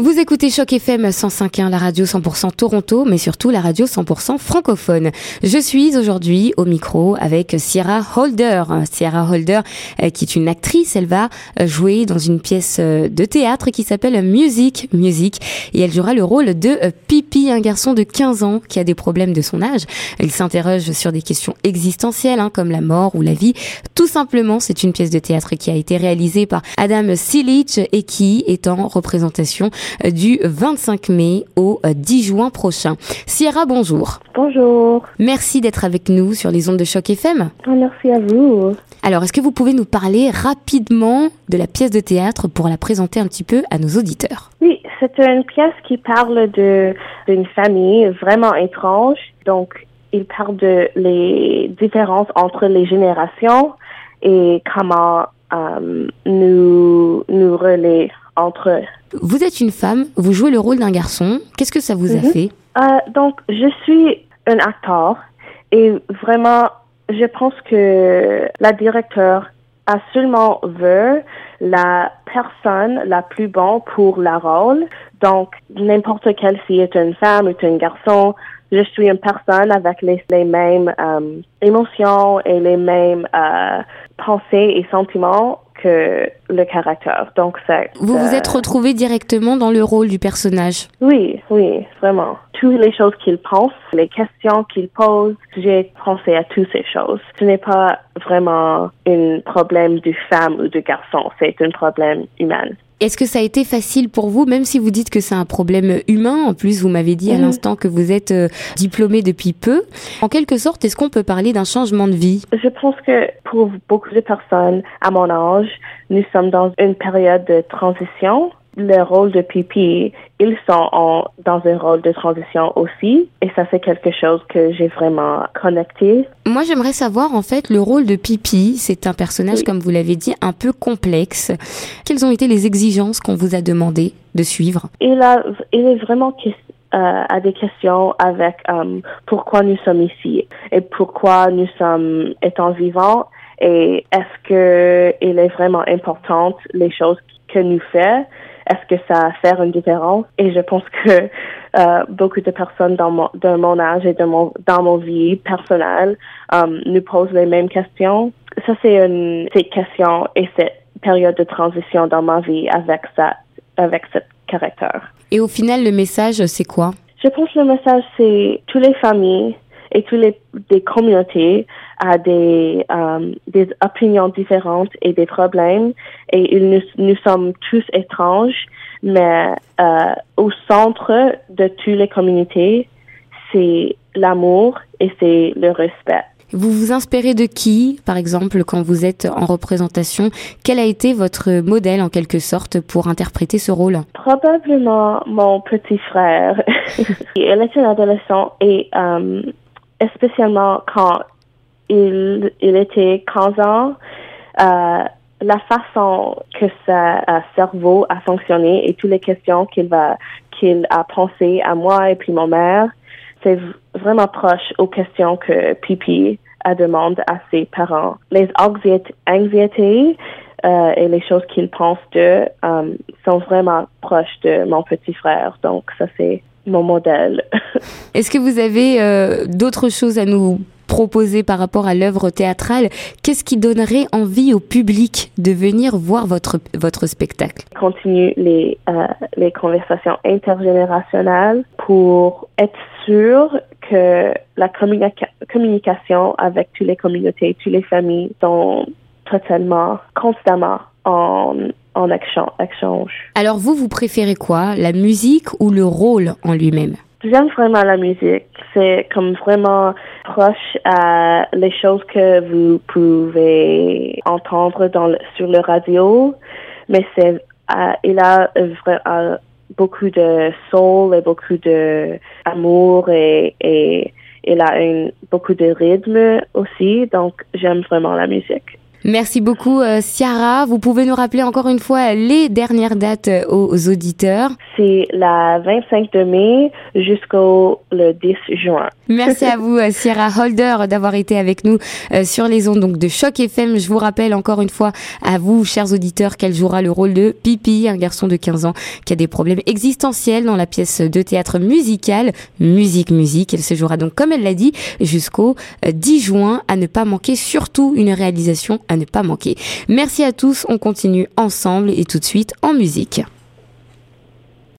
Vous écoutez Choc FM 105.1, la radio 100% Toronto, mais surtout la radio 100% francophone. Je suis aujourd'hui au micro avec Sierra Holder. Sierra Holder, euh, qui est une actrice, elle va euh, jouer dans une pièce euh, de théâtre qui s'appelle Music Music et elle jouera le rôle de Pipi, un garçon de 15 ans qui a des problèmes de son âge. Il s'interroge sur des questions existentielles hein, comme la mort ou la vie. Tout simplement, c'est une pièce de théâtre qui a été réalisée par Adam Silich et qui est en représentation du 25 mai au 10 juin prochain. Sierra, bonjour. Bonjour. Merci d'être avec nous sur les ondes de choc FM. Oh, merci à vous. Alors, est-ce que vous pouvez nous parler rapidement de la pièce de théâtre pour la présenter un petit peu à nos auditeurs? Oui, c'est une pièce qui parle de d'une famille vraiment étrange. Donc, il parle de les différences entre les générations et comment euh, nous nous relayer entre vous êtes une femme, vous jouez le rôle d'un garçon. Qu'est-ce que ça vous a Mhm. fait Euh, donc, je suis un acteur et vraiment, je pense que la directeur a seulement veut la personne la plus bonne pour la rôle. Donc, n'importe quelle fille est une femme ou un garçon. Je suis une personne avec les, les mêmes euh, émotions et les mêmes euh, pensées et sentiments que le caractère. Donc, c'est Vous vous êtes retrouvé directement dans le rôle du personnage. oui, oui, vraiment. Toutes les choses qu'il pense, les questions qu'il pose, j'ai pensé à toutes ces choses. Ce n'est pas vraiment un problème de femme ou de garçon, c'est un problème humain. Est-ce que ça a été facile pour vous, même si vous dites que c'est un problème humain En plus, vous m'avez dit à Mhm. l'instant que vous êtes euh, diplômé depuis peu. En quelque sorte, est-ce qu'on peut parler d'un changement de vie? Je pense que pour beaucoup de personnes à mon âge, nous sommes dans une période de transition. Le rôle de pipi, ils sont en- dans un rôle de transition aussi. Et ça, c'est quelque chose que j'ai vraiment connecté Moi, j'aimerais savoir, en fait, le rôle de Pipi. C'est un personnage, Oui. comme vous l'avez dit, un peu complexe. Quelles ont été les exigences qu'on vous a demandé de suivre? Il a, il est vraiment euh, à des questions avec euh, pourquoi nous sommes ici et pourquoi nous sommes étant vivants et est-ce que il est vraiment importante les choses que nous fait est-ce que ça fait une différence? Et je pense que euh, beaucoup de personnes dans mon de mon âge et de mon dans mon vie personnelle euh, nous posent les mêmes questions. Ça c'est une ces questions et cette période de transition dans ma vie avec ça avec ce caractère. Et au final, le message, c'est quoi? Je pense que le message, c'est toutes les familles et toutes les des communautés a des, euh, des opinions différentes et des problèmes et nous, nous sommes tous étranges, mais euh, au centre de toutes les communautés, c'est l'amour et c'est le respect. Vous vous inspirez de qui, par exemple, quand vous êtes en représentation? Quel a été votre modèle, en quelque sorte, pour interpréter ce rôle? Probablement mon petit frère. il est un adolescent et euh, spécialement quand il, il était 15 ans, euh, la façon que sa euh, cerveau a fonctionné et toutes les questions qu'il va qu'il a pensé à moi et puis mon mère, c'est vraiment proche aux questions que Pipi a demandé à ses parents. Les anxiétés, anxiétés euh, et les choses qu'il pense d'eux euh, sont vraiment proches de mon petit frère. Donc ça c'est mon modèle. Est-ce que vous avez euh, d'autres choses à nous proposer par rapport à l'œuvre théâtrale? Qu'est-ce qui donnerait envie au public de venir voir votre, votre spectacle? Continue les euh, les conversations intergénérationnelles pour être sûr que la communica- communication avec toutes les communautés, toutes les familles sont totalement, constamment en, en action-. Alors vous, vous préférez quoi La musique ou le rôle en lui-même? J'aime vraiment la musique. C'est comme vraiment proche à les choses que vous pouvez entendre dans le- sur le radio, mais c'est euh, il a vra- euh, beaucoup de soul et beaucoup de amour et, et il a une, beaucoup de rythme aussi. Donc j'aime vraiment la musique. Merci beaucoup, euh, Ciara. Vous pouvez nous rappeler encore une fois les dernières dates euh, aux auditeurs. C'est la 25 de mai jusqu'au le 10 juin. Merci à vous, euh, Ciara Holder, d'avoir été avec nous sur les ondes donc de Choc FM. Je vous rappelle encore une fois à vous, chers auditeurs, qu'elle jouera le rôle de Pipi, un garçon de 15 ans qui a des problèmes existentiels dans la pièce de théâtre musical Musique Musique. Elle se jouera donc, comme elle l'a dit, jusqu'au 10 juin à ne pas manquer, surtout une réalisation à ne pas manquer. Merci à tous, on continue ensemble et tout de suite en musique.